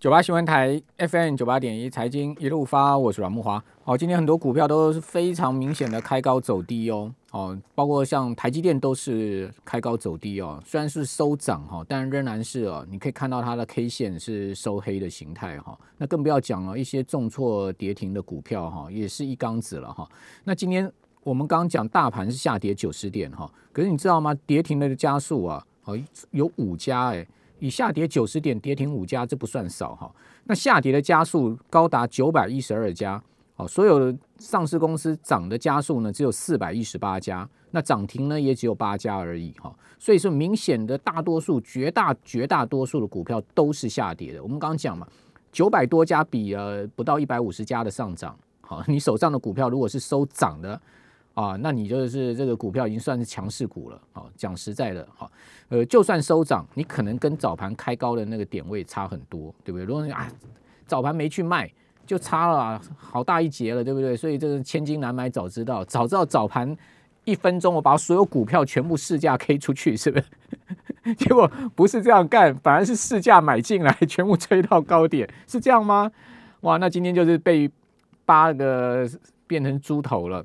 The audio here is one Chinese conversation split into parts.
九八新闻台 FM 九八点一财经一路发，我是阮木华。好，今天很多股票都是非常明显的开高走低哦。哦，包括像台积电都是开高走低哦。虽然是收涨哈，但仍然是哦，你可以看到它的 K 线是收黑的形态哈。那更不要讲了，一些重挫跌停的股票哈，也是一缸子了哈。那今天我们刚刚讲大盘是下跌九十点哈，可是你知道吗？跌停的加速啊，哦，有五家哎。以下跌九十点，跌停五家，这不算少哈。那下跌的加速高达九百一十二家，哦，所有的上市公司涨的加速呢，只有四百一十八家，那涨停呢也只有八家而已哈。所以说，明显的大多数、绝大绝大多数的股票都是下跌的。我们刚刚讲嘛，九百多家比呃不到一百五十家的上涨，好，你手上的股票如果是收涨的。啊，那你就是这个股票已经算是强势股了。哦，讲实在的，哈，呃，就算收涨，你可能跟早盘开高的那个点位差很多，对不对？如果你啊，早盘没去卖，就差了好大一截了，对不对？所以这个千金难买早知道，早知道早盘一分钟我把所有股票全部市价 K 出去，是不是？结果不是这样干，反而是市价买进来，全部吹到高点，是这样吗？哇，那今天就是被八个变成猪头了。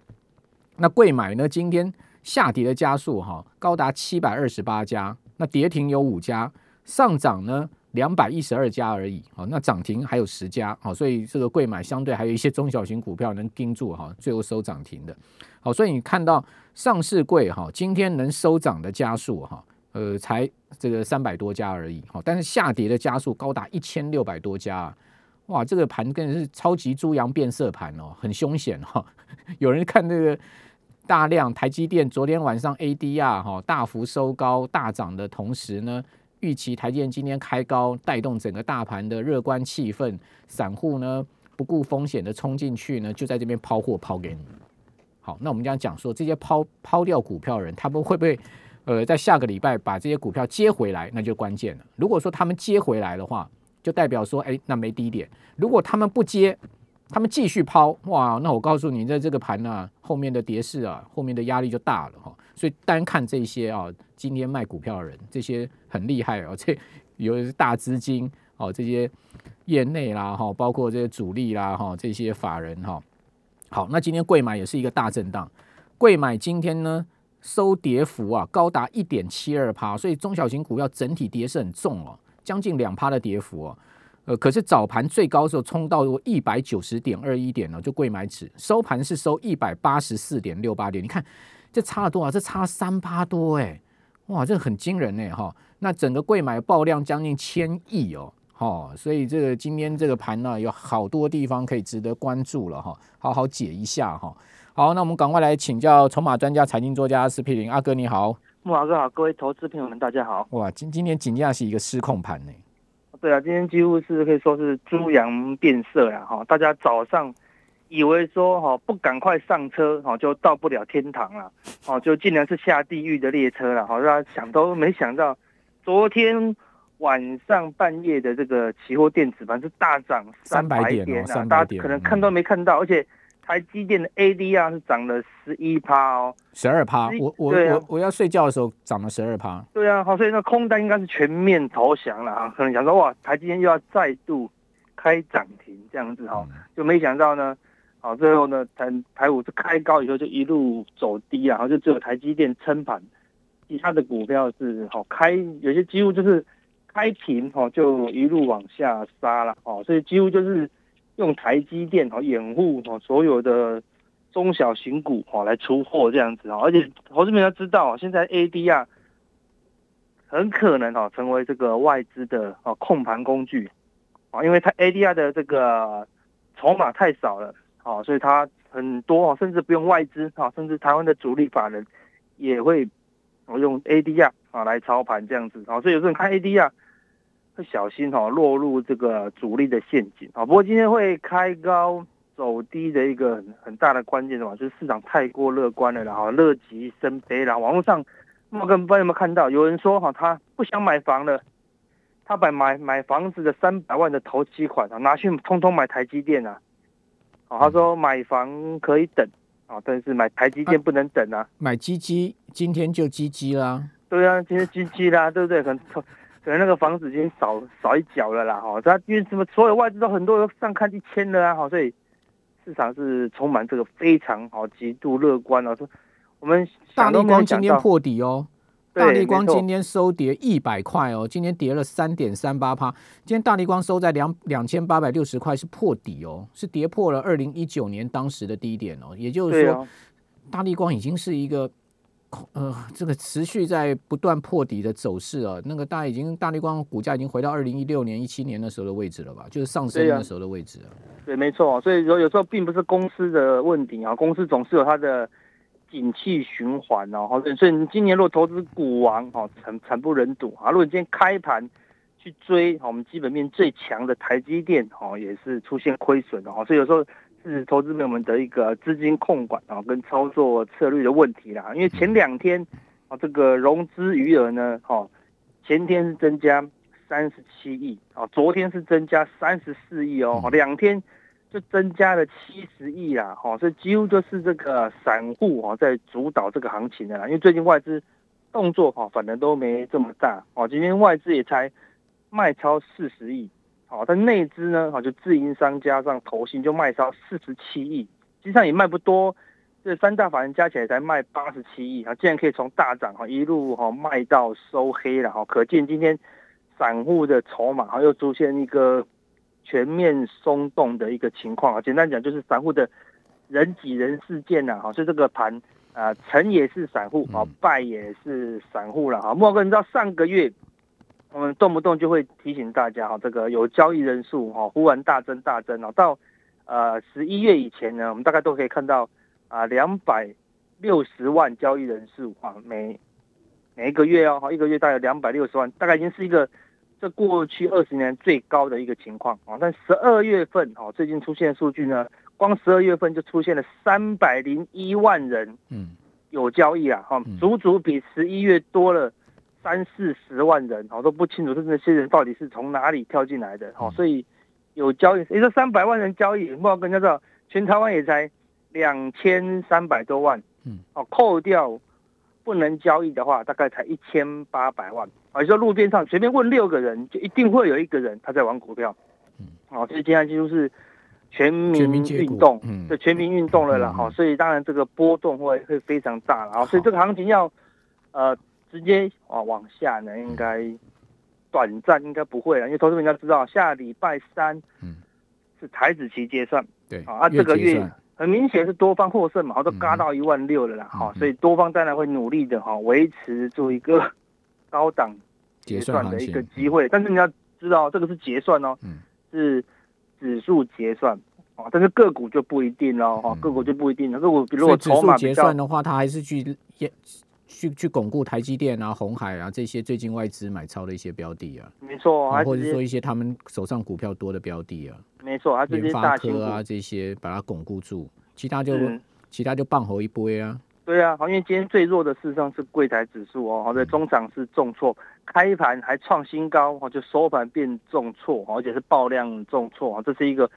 那贵买呢？今天下跌的加速哈，高达七百二十八家，那跌停有五家，上涨呢两百一十二家而已。好，那涨停还有十家。好，所以这个贵买相对还有一些中小型股票能盯住哈，最后收涨停的。好，所以你看到上市贵哈，今天能收涨的加速哈，呃，才这个三百多家而已。好，但是下跌的加速高达一千六百多家。哇，这个盘更是超级猪羊变色盘哦，很凶险哈。有人看这个。大量台积电昨天晚上 ADR 哈大幅收高大涨的同时呢，预期台积电今天开高，带动整个大盘的热观气氛，散户呢不顾风险的冲进去呢，就在这边抛货抛给你。好，那我们这样讲说，这些抛抛掉股票人，他们会不会呃在下个礼拜把这些股票接回来？那就关键了。如果说他们接回来的话，就代表说，哎，那没低点。如果他们不接，他们继续抛哇，那我告诉你，在这个盘呢，后面的跌势啊，后面的压力就大了哈。所以单看这些啊，今天卖股票的人，这些很厉害哦，这有的是大资金哦，这些业内啦哈，包括这些主力啦哈，这些法人哈。好，那今天贵买也是一个大震荡，贵买今天呢收跌幅啊高达一点七二趴，所以中小型股票整体跌势很重哦，将近两趴的跌幅哦。呃，可是早盘最高时候冲到一百九十点二一点呢，就贵买指收盘是收一百八十四点六八点，你看这差了多少？这差三八多哎，哇，这很惊人呢哈。那整个贵买爆量将近千亿哦，哈，所以这个今天这个盘呢，有好多地方可以值得关注了哈，好好解一下哈。好，那我们赶快来请教筹码专家、财经作家施佩林阿哥，你好，木华哥好，各位投资朋友们大家好。哇，今今天紧接是一个失控盘呢。对啊，今天几乎是可以说是猪羊变色呀！哈，大家早上以为说哈不赶快上车哈就到不了天堂了，哦，就竟然是下地狱的列车了！好，大家想都没想到，昨天晚上半夜的这个期货电子盘是大涨三百点啊，大家可能看都没看到，而且。台积电的 ADR 是涨了十一趴哦，十二趴。我我我我要睡觉的时候涨了十二趴。对啊，好，所以那空单应该是全面投降了啊，可能想说哇，台积电又要再度开涨停这样子哈，就没想到呢，好，最后呢，台台股是开高以后就一路走低啊，然后就只有台积电撑盘，其他的股票是好开，有些几乎就是开平哦，就一路往下杀了哦，所以几乎就是。用台积电哦掩护哦所有的中小型股哦来出货这样子哦，而且投资者要知道现在 ADR 很可能哦成为这个外资的哦控盘工具啊，因为它 ADR 的这个筹码太少了哦，所以它很多哦甚至不用外资啊，甚至台湾的主力法人也会用 ADR 啊来操盘这样子啊，所以有时候看 ADR。会小心哈，落入这个主力的陷阱啊。不过今天会开高走低的一个很很大的关键的话，就是市场太过乐观了，然后乐极生悲了。网络上，我根不知道有没有看到，有人说哈，他不想买房了，他把买买房子的三百万的投期款啊拿去通通买台积电啊。哦，他说买房可以等啊，但是买台积电不能等啊。买基基今天就基基啦。对啊，今天基基啦，对不对？很可能那个房子已经少少一角了啦，哈，他因为什么，所有外资都很多上看一千了啊，哈，所以市场是充满这个非常好、极度乐观哦。说我们大立光今天破底哦。大立光今天收跌一百块哦，今天跌了三点三八趴。今天大立光收在两两千八百六十块，是破底哦，是跌破了二零一九年当时的低点哦。也就是说，大立光已经是一个呃这个持续在不断破底的走势啊。那个大已经大力光股价已经回到二零一六年、一七年的时候的位置了吧？就是上升的时候的位置了。对，没错。所以说有时候并不是公司的问题啊，公司总是有它的。景气循环哦，好，所以你今年如果投资股王哦，惨惨不忍睹啊！如果你今天开盘去追我们基本面最强的台积电哦，也是出现亏损的哦，所以有时候是投资朋友们的一个资金控管啊，跟操作策略的问题啦。因为前两天啊，这个融资余额呢，哦，前天是增加三十七亿啊，昨天是增加三十四亿哦，两天。就增加了七十亿啦，哈，所以几乎就是这个散户哈在主导这个行情的啦。因为最近外资动作哈，反正都没这么大哦。今天外资也才卖超四十亿，好，但内资呢，哈，就自营商加上投信就卖超四十七亿，实际上也卖不多。这三大法人加起来才卖八十七亿啊，竟然可以从大涨哈一路哈卖到收黑了哈，可见今天散户的筹码哈又出现一个。全面松动的一个情况啊，简单讲就是散户的人挤人事件呐，哈，所以这个盘啊成也是散户啊，败也是散户了哈。莫哥，你知道上个月我们动不动就会提醒大家哈，这个有交易人数哈忽然大增大增哦，到呃十一月以前呢，我们大概都可以看到啊两百六十万交易人数啊，每每一个月哦，哈一个月大概两百六十万，大概已经是一个。这过去二十年最高的一个情况啊，但十二月份哦，最近出现数据呢，光十二月份就出现了三百零一万人，嗯，有交易啊，哈，足足比十一月多了三四十万人，我都不清楚是那些人到底是从哪里跳进来的，哦，所以有交易，你说三百万人交易，莫跟人家知道，全台湾也才两千三百多万，嗯，哦，扣掉。不能交易的话，大概才一千八百万。啊，你说路边上随便问六个人，就一定会有一个人他在玩股票。嗯，好，所以今天几乎是全民运动，嗯，就全民运动了啦。哈，所以当然这个波动会会非常大了。啊，所以这个行情要呃直接啊往下呢，应该短暂应该不会了，因为投资人家知道下礼拜三嗯是台子期结算，对啊，这个月。很明显是多方获胜嘛，都嘎到一万六了啦，哈，所以多方当然会努力的哈，维持住一个高档结算的一个机会。但是你要知道，这个是结算哦，是指数结算哦，但是个股就不一定喽，哈，个股就不一定了。个股如果筹码结算的话，它还是去去去巩固台积电啊、红海啊这些最近外资买超的一些标的啊，没错，或者说一些他们手上股票多的标的啊。没错，啊这些大科啊，这些把它巩固住，其他就其他就棒猴一波啊。对啊，好，因为今天最弱的事实上是柜台指数哦，好在中场是重挫，开盘还创新高，哦，就收盘变重挫，而且是爆量重挫啊，这是一个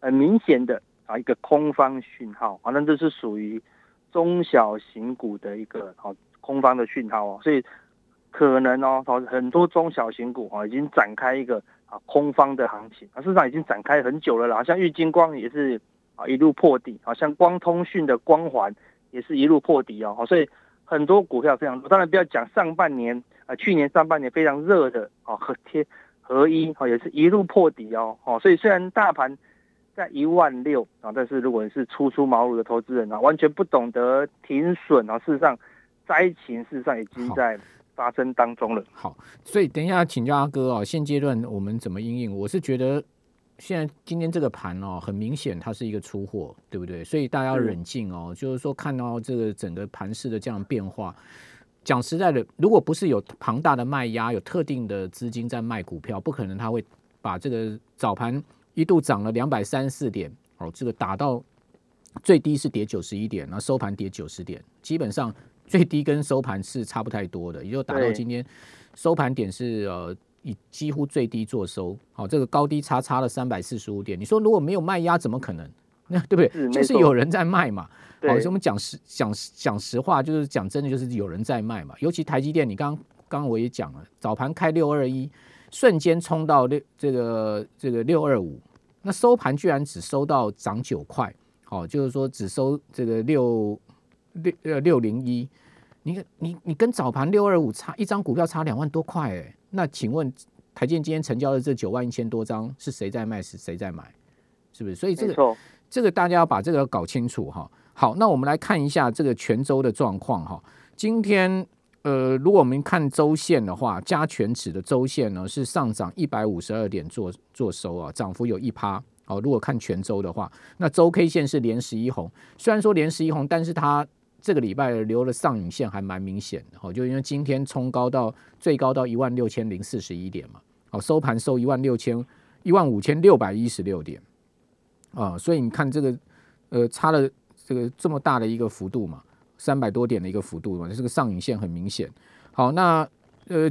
很明显的啊一个空方讯号，反正这是属于中小型股的一个好空方的讯号哦，所以可能哦，很多中小型股啊已经展开一个。啊，空方的行情啊，市场已经展开很久了啦。像玉金光也是啊，一路破底啊，像光通讯的光环也是一路破底哦。所以很多股票非常多。当然不要讲上半年啊，去年上半年非常热的啊，和天合一啊，也是一路破底哦。哦，所以虽然大盘在一万六啊，但是如果你是初出茅庐的投资人啊，完全不懂得停损啊，事实上灾情事实上已经在。发生当中了。好，所以等一下请教阿哥哦，现阶段我们怎么应应？我是觉得现在今天这个盘哦，很明显它是一个出货，对不对？所以大家要冷静哦，就是说看到这个整个盘势的这样变化。讲实在的，如果不是有庞大的卖压，有特定的资金在卖股票，不可能他会把这个早盘一度涨了两百三四点哦，这个打到最低是跌九十一点，然后收盘跌九十点，基本上。最低跟收盘是差不太多的，也就达到今天收盘点是呃以几乎最低做收，好，这个高低差差了三百四十五点。你说如果没有卖压，怎么可能？那 对不对？就是有人在卖嘛。好，所以我们讲实讲讲实话，就是讲真的，就是有人在卖嘛。尤其台积电，你刚刚刚刚我也讲了，早盘开六二一，瞬间冲到六这个这个六二五，那收盘居然只收到涨九块，好，就是说只收这个六六呃六零一，你你你跟早盘六二五差一张股票差两万多块哎，那请问台建今天成交的这九万一千多张是谁在卖是谁在买？是不是？所以这个这个大家要把这个搞清楚哈。好，那我们来看一下这个泉州的状况哈。今天呃，如果我们看周线的话，加权指的周线呢是上涨一百五十二点做做收啊，涨幅有一趴。好，如果看泉州的话，那周 K 线是连十一红，虽然说连十一红，但是它这个礼拜留了上影线还蛮明显的。好，就因为今天冲高到最高到一万六千零四十一点嘛，好，收盘收一万六千一万五千六百一十六点啊，所以你看这个呃差了。这个这么大的一个幅度嘛，三百多点的一个幅度嘛，这个上影线很明显。好，那呃，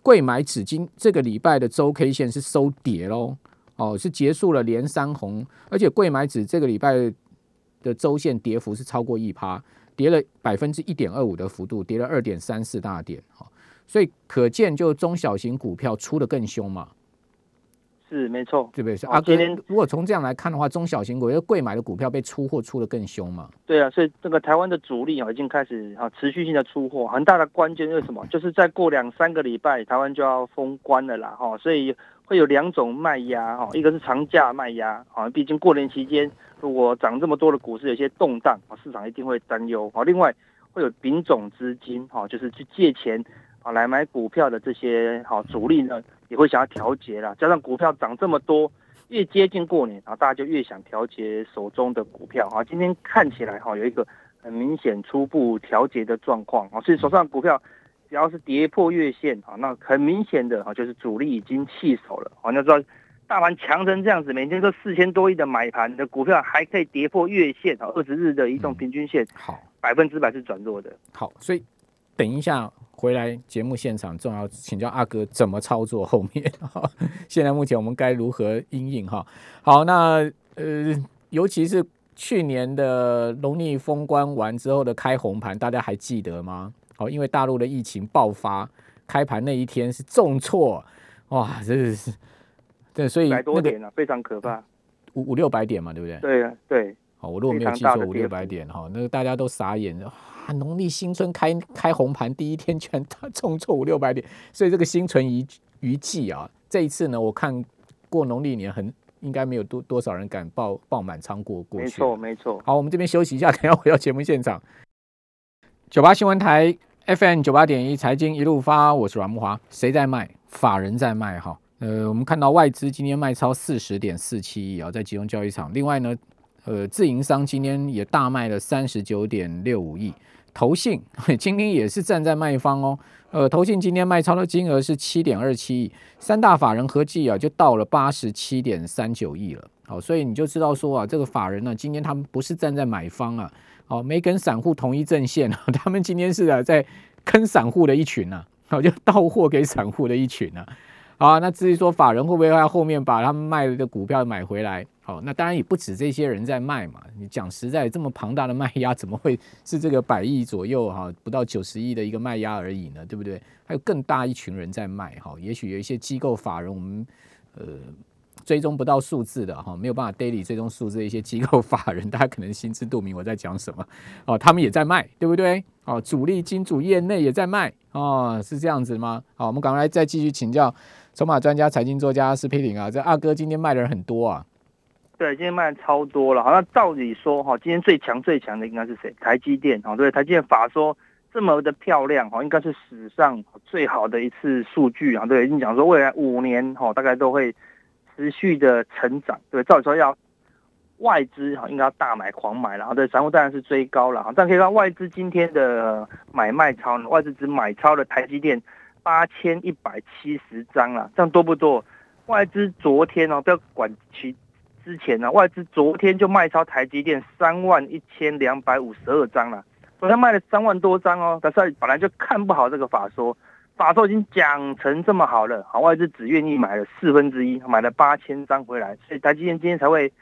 贵买纸今这个礼拜的周 K 线是收跌喽，哦，是结束了连三红，而且贵买纸这个礼拜的周线跌幅是超过一趴，跌了百分之一点二五的幅度，跌了二点三四大点，哈，所以可见就中小型股票出的更凶嘛。是没错，对不对？阿哥，如果从这样来看的话，中小型股因为贵买的股票被出货出的更凶嘛？对啊，所以这个台湾的主力啊已经开始啊持续性的出货，很大的关键是什么？就是再过两三个礼拜，台湾就要封关了啦，哈，所以会有两种卖压哈，一个是长假卖压啊，毕竟过年期间如果涨这么多的股市有些动荡啊，市场一定会担忧啊。另外会有品种资金哈，就是去借钱啊来买股票的这些好主力呢。也会想要调节啦，加上股票涨这么多，越接近过年啊，大家就越想调节手中的股票啊。今天看起来哈，有一个很明显初步调节的状况啊，所以手上股票只要是跌破月线啊，那很明显的啊，就是主力已经弃守了啊。你要知道，大盘强成这样子，每天都四千多亿的买盘的股票，还可以跌破月线啊，二十日的移动平均线，好，百分之百是转弱的。好，所以等一下。回来节目现场，重要请教阿哥怎么操作后面。现在目前我们该如何应应哈？好，那呃，尤其是去年的农历封关完之后的开红盘，大家还记得吗？好，因为大陆的疫情爆发，开盘那一天是重挫，哇，真的是对，所以百多点啊，非常可怕，五五六百点嘛，对不对？对啊，对。好，我如果没有记错，五六百点哈，那个大家都傻眼了。农历新春开开红盘第一天，全 重挫五六百点，所以这个心存余余悸啊。这一次呢，我看过农历年，很应该没有多多少人敢爆爆满仓过过去。没错，没错。好，我们这边休息一下，等下回到节目现场。九八新闻台 FM 九八点一财经一路发，我是阮木华。谁在卖？法人在卖哈。呃，我们看到外资今天卖超四十点四七亿啊，在集中交易场。另外呢，呃，自营商今天也大卖了三十九点六五亿。投信 今天也是站在卖方哦，呃，投信今天卖超的金额是七点二七亿，三大法人合计啊就到了八十七点三九亿了。好，所以你就知道说啊，这个法人呢，今天他们不是站在买方啊，哦，没跟散户同一阵线啊，他们今天是啊在坑散户的一群呐，好，就到货给散户的一群呐。好，那至于说法人会不会在后面把他们卖的股票买回来？好，那当然也不止这些人在卖嘛。你讲实在，这么庞大的卖压，怎么会是这个百亿左右哈，不到九十亿的一个卖压而已呢？对不对？还有更大一群人在卖哈。也许有一些机构法人，我们呃追踪不到数字的哈，没有办法 daily 追踪数字的一些机构法人，大家可能心知肚明我在讲什么哦。他们也在卖，对不对？哦，主力金主业内也在卖哦，是这样子吗？好，我们赶快再继续请教。筹码专家、财经作家施佩林啊，这阿哥今天卖的人很多啊。对，今天卖的超多了。好，那照理说哈，今天最强最强的应该是谁？台积电啊，对，台积电法说这么的漂亮哈，应该是史上最好的一次数据啊。对，已经讲说未来五年哈，大概都会持续的成长。对，照理说要外资哈，应该要大买狂买然后对，散户当然是追高了哈。但可以看外资今天的买卖超，外资只买超了台积电。八千一百七十张了，这样多不多？外资昨天哦，不要管其之前呢，外资昨天就卖超台积电三万一千两百五十二张了，昨天卖了三万多张哦。但是本来就看不好这个法说，法说已经讲成这么好了，好，外资只愿意买了四分之一，买了八千张回来，所以台积电今天才会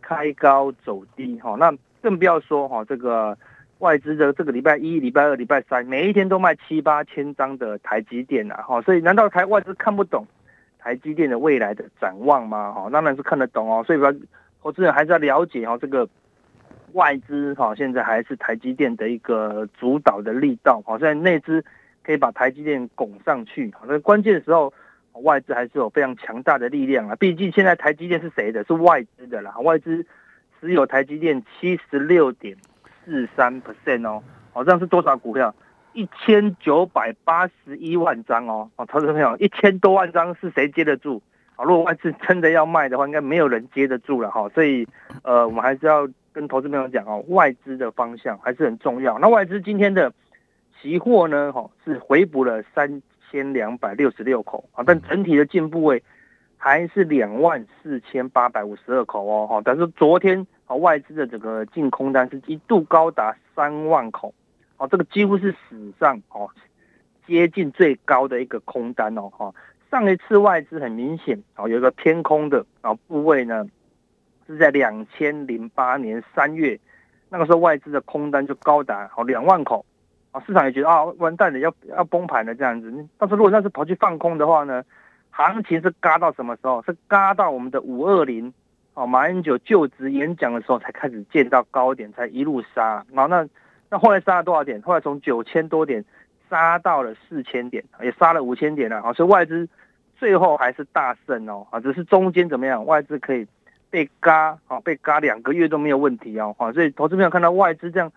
开高走低哈。那更不要说哈这个。外资的这个礼拜一、礼拜二、礼拜三，每一天都卖七八千张的台积电啊，哈，所以难道台外资看不懂台积电的未来的展望吗？哈，当然是看得懂哦，所以说投资人还是要了解哈，这个外资哈现在还是台积电的一个主导的力道，好，现在内资可以把台积电拱上去，好，那关键的时候外资还是有非常强大的力量啊，毕竟现在台积电是谁的？是外资的啦，外资持有台积电七十六点。四三 percent 哦，好像是多少股票？一千九百八十一万张哦，哦，投资朋友，一千多万张是谁接得住？啊，如果外资真的要卖的话，应该没有人接得住了哈。所以，呃，我们还是要跟投资朋友讲哦，外资的方向还是很重要。那外资今天的期货呢，哈，是回补了三千两百六十六口啊，但整体的进步位还是两万四千八百五十二口哦，哈，但是昨天啊。外资的这个净空单是一度高达三万口，哦，这个几乎是史上哦接近最高的一个空单哦，哈，上一次外资很明显哦有一个偏空的啊部位呢，是在两千零八年三月，那个时候外资的空单就高达好两万口，啊，市场也觉得啊完蛋了要要崩盘了这样子，但是如果那是跑去放空的话呢，行情是嘎到什么时候？是嘎到我们的五二零。哦，马英九就职演讲的时候才开始见到高点，才一路杀。然后那那后来杀了多少点？后来从九千多点杀到了四千点，也杀了五千点了。啊，所以外资最后还是大胜哦。啊，只是中间怎么样？外资可以被嘎，啊，被嘎两个月都没有问题哦。啊，所以投资朋友看到外资这样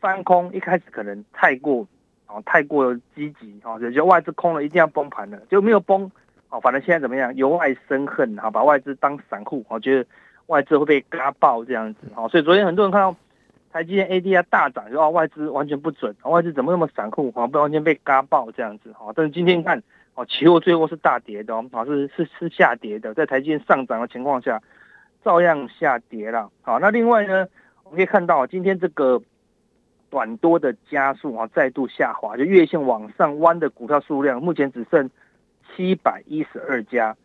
翻空，一开始可能太过，啊，太过积极，啊，就觉得外资空了一定要崩盘了，就没有崩。哦，反正现在怎么样？由外生恨，哈，把外资当散户，我觉得外资会被嘎爆这样子，哦，所以昨天很多人看到台积电 ADR 大涨，就哦外资完全不准，外资怎么那么散户，好，不完全被嘎爆这样子，哦，但是今天看，哦，期货最后是大跌的，哦，是是是下跌的，在台积电上涨的情况下，照样下跌了，好，那另外呢，我们可以看到今天这个短多的加速啊，再度下滑，就月线往上弯的股票数量，目前只剩。七百一十二家，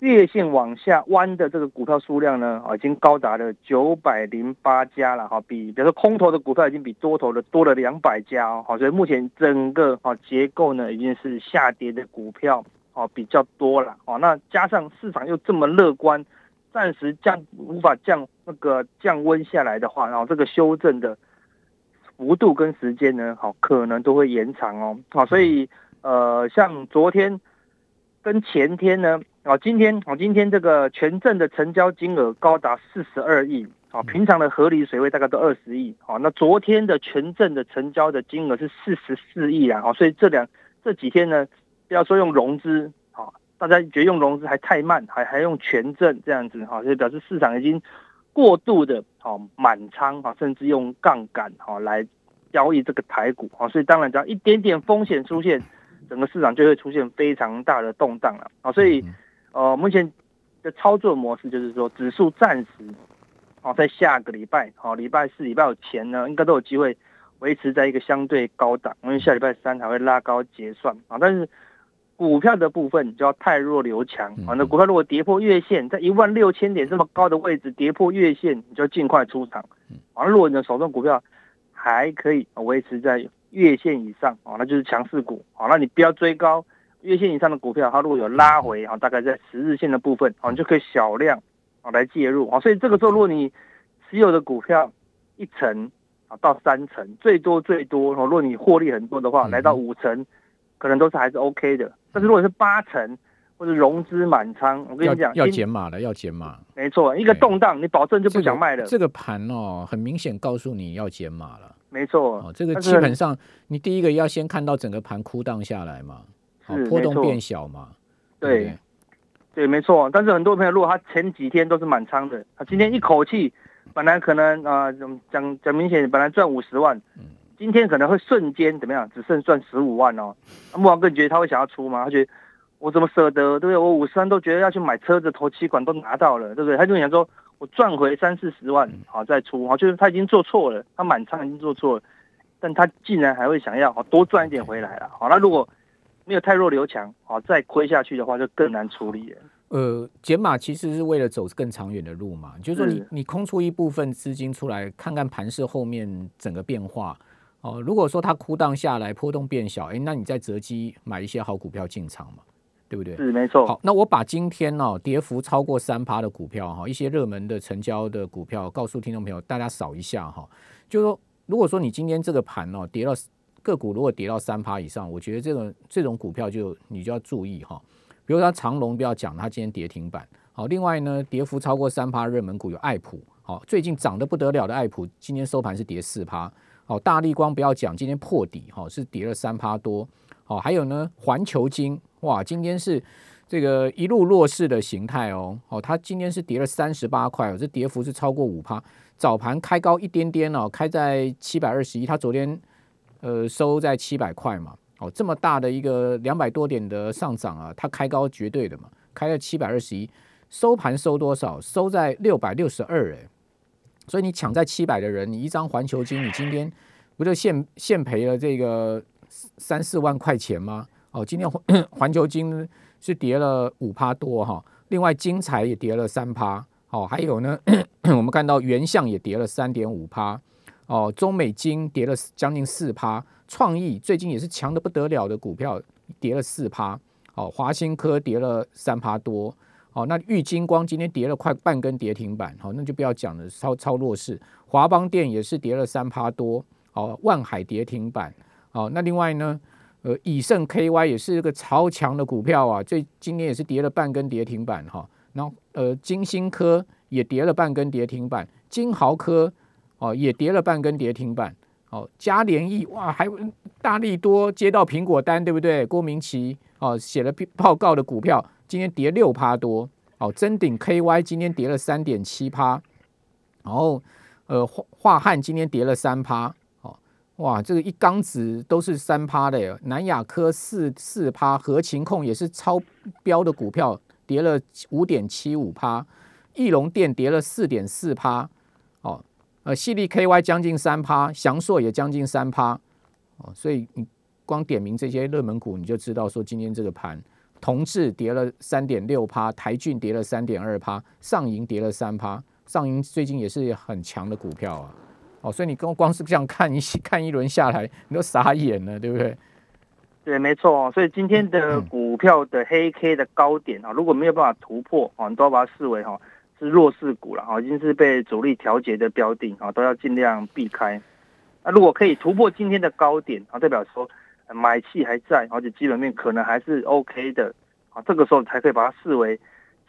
月线往下弯的这个股票数量呢，啊，已经高达了九百零八家了，哈，比比如说空头的股票已经比多头的多了两百家哦，好，所以目前整个啊结构呢已经是下跌的股票哦比较多了，哦，那加上市场又这么乐观，暂时降无法降那个降温下来的话，然后这个修正的幅度跟时间呢，好，可能都会延长哦，好，所以呃，像昨天。跟前天呢，啊，今天啊，今天这个全证的成交金额高达四十二亿，啊，平常的合理水位大概都二十亿，啊，那昨天的全证的成交的金额是四十四亿啊，所以这两这几天呢，不要说用融资，啊，大家觉得用融资还太慢，还还用全证这样子，哈，所以表示市场已经过度的，哦，满仓，啊，甚至用杠杆，哈，来交易这个台股，啊，所以当然只要一点点风险出现。整个市场就会出现非常大的动荡了啊，所以呃，目前的操作模式就是说，指数暂时哦，在下个礼拜哦，礼拜四、礼拜五前呢，应该都有机会维持在一个相对高档，因为下礼拜三才会拉高结算啊。但是股票的部分就要太弱留强啊，那股票如果跌破月线，在一万六千点这么高的位置跌破月线，你就尽快出场啊。如果你的手中股票还可以维持在。月线以上啊，那就是强势股啊，那你不要追高。月线以上的股票，它如果有拉回啊，大概在十日线的部分啊，你就可以小量啊来介入啊。所以这个时候，如果你持有的股票一层啊到三层，最多最多，如果你获利很多的话，来到五层，可能都是还是 OK 的。但是如果是八成或者融资满仓，我跟你讲，要减码了，要减码。没错，一个动荡，你保证就不想卖了。这个盘哦，很明显告诉你要减码了。没错，哦，这个基本上你第一个要先看到整个盘枯荡下来嘛，哦，波动变小嘛，对，对，没错。但是很多朋友如果他前几天都是满仓的，他今天一口气本来可能啊，讲讲明显，本来赚五十万，嗯，今天可能会瞬间怎么样，只剩赚十五万哦。木王更觉得他会想要出吗？他觉得我怎么舍得，对不对？我五十万都觉得要去买车子、投期款都拿到了，对不对？他就想说。我赚回三四十万，好再出，好就是他已经做错了，他满仓已经做错了，但他竟然还会想要好多赚一点回来了，好那如果没有太弱留强，好再亏下去的话就更难处理了。呃，减码其实是为了走更长远的路嘛，就是说你你空出一部分资金出来，看看盘势后面整个变化，哦，如果说它枯荡下来，波动变小，哎，那你再择机买一些好股票进场嘛，对不对？是没错。好，那我把今天哦跌幅超过三趴的股票哈，一些热门的成交的股票，告诉听众朋友，大家扫一下哈。就说，如果说你今天这个盘哦跌到个股如果跌到三趴以上，我觉得这种这种股票就你就要注意哈。比如说长隆不要讲，它今天跌停板。好，另外呢，跌幅超过三趴热门股有爱普，好，最近涨得不得了的爱普，今天收盘是跌四趴。好，大力光不要讲，今天破底，哈，是跌了三趴多。好，还有呢，环球金，哇，今天是这个一路弱势的形态哦。哦，它今天是跌了三十八块，哦，这跌幅是超过五趴。早盘开高一点点哦，开在七百二十一，它昨天呃收在七百块嘛。哦，这么大的一个两百多点的上涨啊，它开高绝对的嘛，开在七百二十一，收盘收多少？收在六百六十二，哎。所以你抢在七百的人，你一张环球金，你今天不就现现赔了这个三四万块钱吗？哦，今天环 环球金是跌了五趴多哈，另外金彩也跌了三趴，哦，还有呢，我们看到原相也跌了三点五趴，哦，中美金跌了将近四趴，创意最近也是强的不得了的股票，跌了四趴，哦，华兴科跌了三趴多。哦，那玉金光今天跌了快半根跌停板，好，那就不要讲了，超超弱势。华邦电也是跌了三趴多，哦，万海跌停板，哦，那另外呢，呃，以盛 KY 也是一个超强的股票啊，最今年也是跌了半根跌停板哈。然后呃，金星科也跌了半根跌停板，金豪科哦也跌了半根跌停板，哦，嘉联益哇，还大力多接到苹果单，对不对？郭明奇哦写了报告的股票。今天跌六趴多，哦，真鼎 KY 今天跌了三点七趴，然后呃华华汉今天跌了三趴，哦，哇，这个一缸子都是三趴的，南亚科四四趴，合勤控也是超标的股票，跌了五点七五趴，翼龙电跌了四点四趴，哦，呃，细力 KY 将近三趴，翔硕也将近三趴，哦，所以你光点名这些热门股，你就知道说今天这个盘。同志跌了三点六趴，台骏跌了三点二趴，上银跌了三趴。上银最近也是很强的股票啊，哦，所以你跟光是这样看一 看一轮下来，你都傻眼了，对不对？对，没错。所以今天的股票的黑 K 的高点啊，如果没有办法突破啊，你都要把它视为哈是弱势股了啊，已经是被主力调节的标的啊，都要尽量避开。那如果可以突破今天的高点啊，代表说。买气还在，而且基本面可能还是 OK 的，啊，这个时候才可以把它视为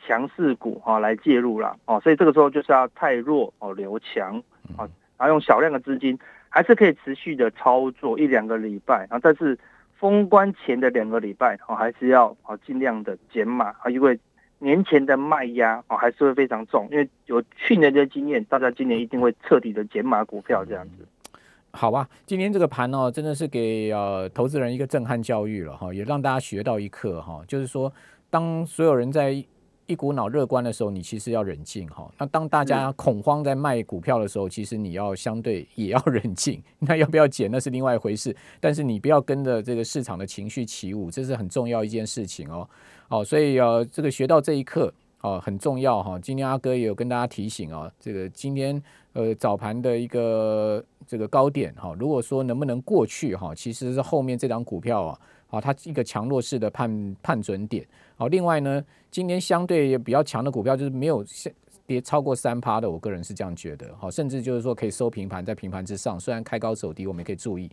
强势股啊来介入了，哦，所以这个时候就是要太弱哦留强，啊，然后用少量的资金还是可以持续的操作一两个礼拜，然后但是封关前的两个礼拜哦还是要啊尽量的减码啊，因为年前的卖压哦还是会非常重，因为有去年的经验，大家今年一定会彻底的减码股票这样子。好吧，今天这个盘哦，真的是给呃投资人一个震撼教育了哈，也让大家学到一课哈，就是说，当所有人在一股脑乐观的时候，你其实要冷静哈。那当大家恐慌在卖股票的时候，其实你要相对也要冷静。那要不要减，那是另外一回事。但是你不要跟着这个市场的情绪起舞，这是很重要一件事情哦。哦，所以呃，这个学到这一课。哦，很重要哈！今天阿哥也有跟大家提醒啊，这个今天呃早盘的一个这个高点哈，如果说能不能过去哈，其实是后面这张股票啊，啊它一个强弱势的判判准点。好，另外呢，今年相对也比较强的股票就是没有跌超过三趴的，我个人是这样觉得。好，甚至就是说可以收平盘在平盘之上，虽然开高走低，我们也可以注意。